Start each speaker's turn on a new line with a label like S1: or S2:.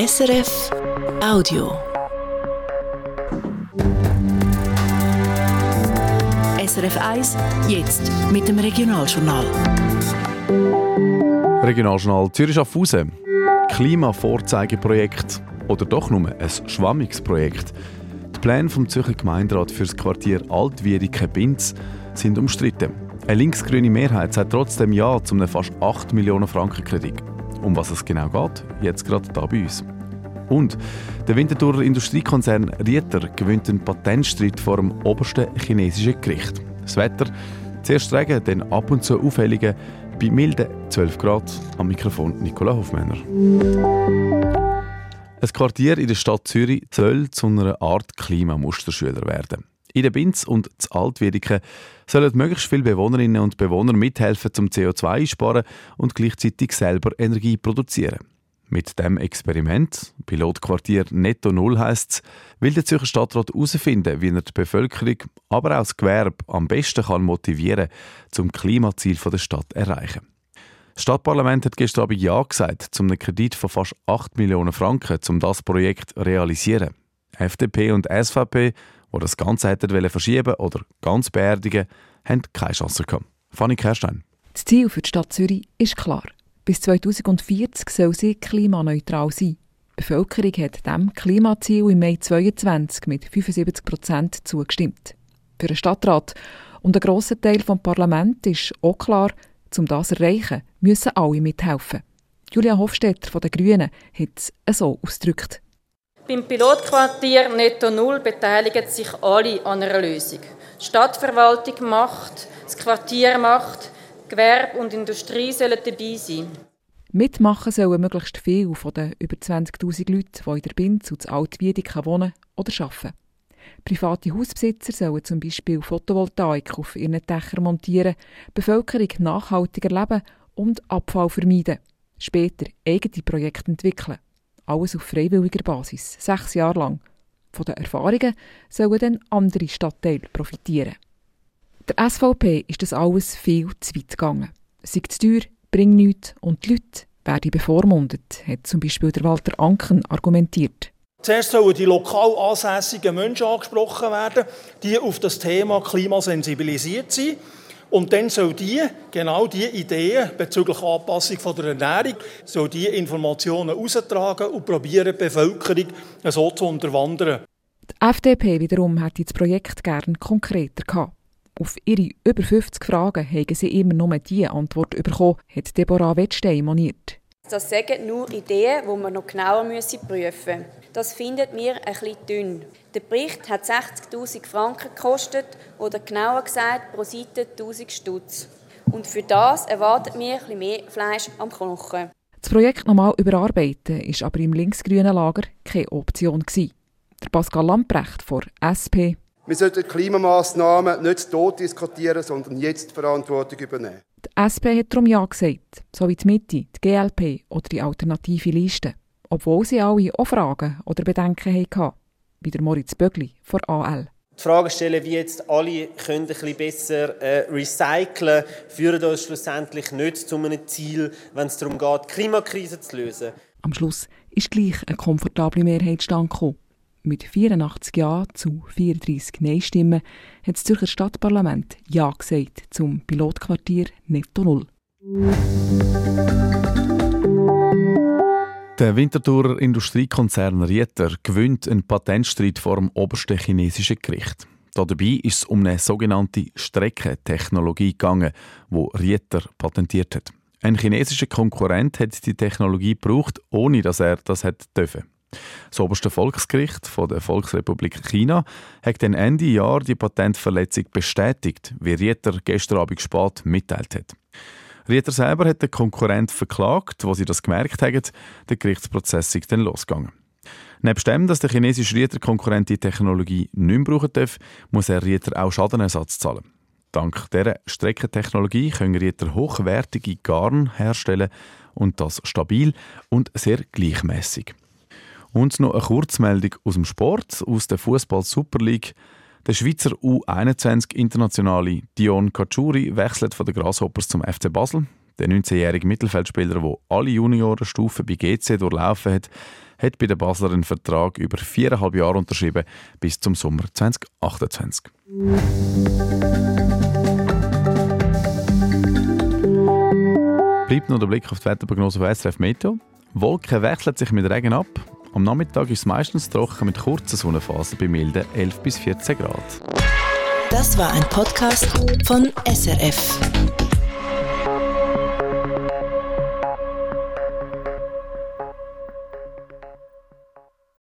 S1: SRF Audio. SRF 1, jetzt mit dem Regionaljournal.
S2: Regionaljournal Zürich Schaffhausen. Klimavorzeigeprojekt oder doch nur ein schwammiges Projekt. Die Pläne vom Zürcher Gemeinderat für das Quartier Altwiedeke-Binz sind umstritten. Eine linksgrüne Mehrheit sagt trotzdem Ja zum fast 8 Millionen Franken Kredit. Um was es genau geht, jetzt gerade da bei uns. Und der Winterthurer Industriekonzern Rieter gewinnt einen Patentstreit vor dem obersten chinesischen Gericht. Das Wetter, zuerst Regen, dann ab und zu Aufhellungen, bei milden 12 Grad. Am Mikrofon Nicola Hofmänner. Ein Quartier in der Stadt Zürich soll zu einer Art Klimamusterschüler werden. In der Binz und z Altwiedeke sollen möglichst viele Bewohnerinnen und Bewohner mithelfen zum CO2 einsparen und gleichzeitig selber Energie produzieren. Mit dem Experiment, Pilotquartier Netto Null heisst es, will der Zürcher Stadtrat herausfinden, wie er die Bevölkerung, aber auch das Gewerbe am besten kann motivieren kann, zum Klimaziel der Stadt zu erreichen. Das Stadtparlament hat gestern Abend Ja gesagt, zum einen Kredit von fast 8 Millionen Franken, um das Projekt zu realisieren. FDP und SVP, die das Ganze hätten verschieben oder ganz beerdigen, haben keine Chance gehabt. Fanny Kerstein.
S3: Das Ziel für die Stadt Zürich ist klar. Bis 2040 soll sie klimaneutral sein. Die Bevölkerung hat dem Klimaziel im Mai 2022 mit 75 Prozent zugestimmt. Für den Stadtrat und einen grossen Teil des Parlaments ist auch klar, um das zu erreichen, müssen alle mithelfen. Julia Hofstetter von den Grünen hat es so ausgedrückt.
S4: Beim Pilotquartier Netto Null beteiligen sich alle an einer Lösung. Die Stadtverwaltung macht, das Quartier macht, Gewerbe und Industrie sollen dabei sein.
S3: Mitmachen sollen möglichst viele von den über 20.000 Leuten, die in der Binz und Altwiedeke wohnen oder arbeiten. Private Hausbesitzer sollen zum Beispiel Photovoltaik auf ihren Dächern montieren, Bevölkerung nachhaltiger leben und Abfall vermeiden. Später eigene Projekte entwickeln. Alles auf freiwilliger Basis, sechs Jahre lang. Von den Erfahrungen sollen dann andere Stadtteile profitieren. Der SVP ist das alles viel zu weit gegangen. Sei zu teuer, bringt nichts und die Leute werden bevormundet, hat zum Beispiel der Walter Anken argumentiert.
S5: Zuerst sollen die lokal ansässigen Menschen angesprochen werden, die auf das Thema Klima sensibilisiert sind. Und dann soll die, genau die Ideen bezüglich Anpassung von der Ernährung, soll die Informationen austragen und probieren, die Bevölkerung so zu unterwandern.
S3: Die FDP wiederum hätte das Projekt gern konkreter gehabt. Auf ihre über 50 Fragen haben sie immer nur diese Antwort bekommen, hat Deborah Wettstein moniert.
S6: Das sagen nur Ideen, die man noch genauer prüfen müssen. Das findet mir ein bisschen dünn. Der Bericht hat 60.000 Franken gekostet oder genauer gesagt pro Seite 1.000 Stutz. Und für das erwartet mir ein bisschen mehr Fleisch am Knochen.
S3: Das Projekt nochmal überarbeiten ist aber im linksgrünen Lager keine Option gewesen. Der Pascal Lamprecht von SP
S7: wir sollten Klimamaßnahmen nicht tot diskutieren, sondern jetzt Verantwortung übernehmen.
S3: Die SP hat darum Ja gesagt, so wie die Mitte, die GLP oder die alternative Liste. Obwohl sie alle auch Fragen oder Bedenken hatten, wie der Moritz Bögli von AL.
S8: Die Frage stellen, wie jetzt alle können ein bisschen besser äh, recyceln, führen uns schlussendlich nicht zu einem Ziel, wenn es darum geht, die Klimakrise zu lösen.
S3: Am Schluss ist gleich eine komfortable Mehrheit stand gekommen. Mit 84 Ja zu 34 Nein-Stimmen hat das Zürcher Stadtparlament Ja gesagt zum Pilotquartier Netto Null.
S2: Der Winterthurer Industriekonzern Rieter gewinnt einen Patentstreit vor dem obersten chinesischen Gericht. Dabei ist es um eine sogenannte Streckentechnologie gegangen, wo Rieter patentiert hat. Ein chinesischer Konkurrent hat die Technologie gebraucht, ohne dass er das hätte dürfen. Das oberste Volksgericht von der Volksrepublik China hat dann Ende Jahr die Patentverletzung bestätigt, wie Rieter gestern Abend spät mitteilt hat. Rieter selber hat den Konkurrent verklagt, wo sie das gemerkt haben. Der Gerichtsprozess ist dann losgegangen. Neben dem, dass der chinesische Rieter-Konkurrent die Technologie nicht mehr brauchen darf, muss er Rieter auch Schadenersatz zahlen. Dank dieser Streckentechnologie können Rieter hochwertige Garn herstellen und das stabil und sehr gleichmäßig. Und noch eine Kurzmeldung aus dem Sport, aus der Fußball Super League. Der Schweizer U21-Internationale Dion Kachuri wechselt von den Grasshoppers zum FC Basel. Der 19-jährige Mittelfeldspieler, der alle Juniorenstufen bei GC durchlaufen hat, hat bei den Basler einen Vertrag über viereinhalb Jahre unterschrieben bis zum Sommer 2028. Bleibt noch der Blick auf die Wetterprognose von SRF Meteo. Wolken wechseln sich mit Regen ab. Am Nachmittag ist es meistens trocken mit kurzen Sonnenphasen bei milden 11 bis 14 Grad.
S1: Das war ein Podcast von SRF.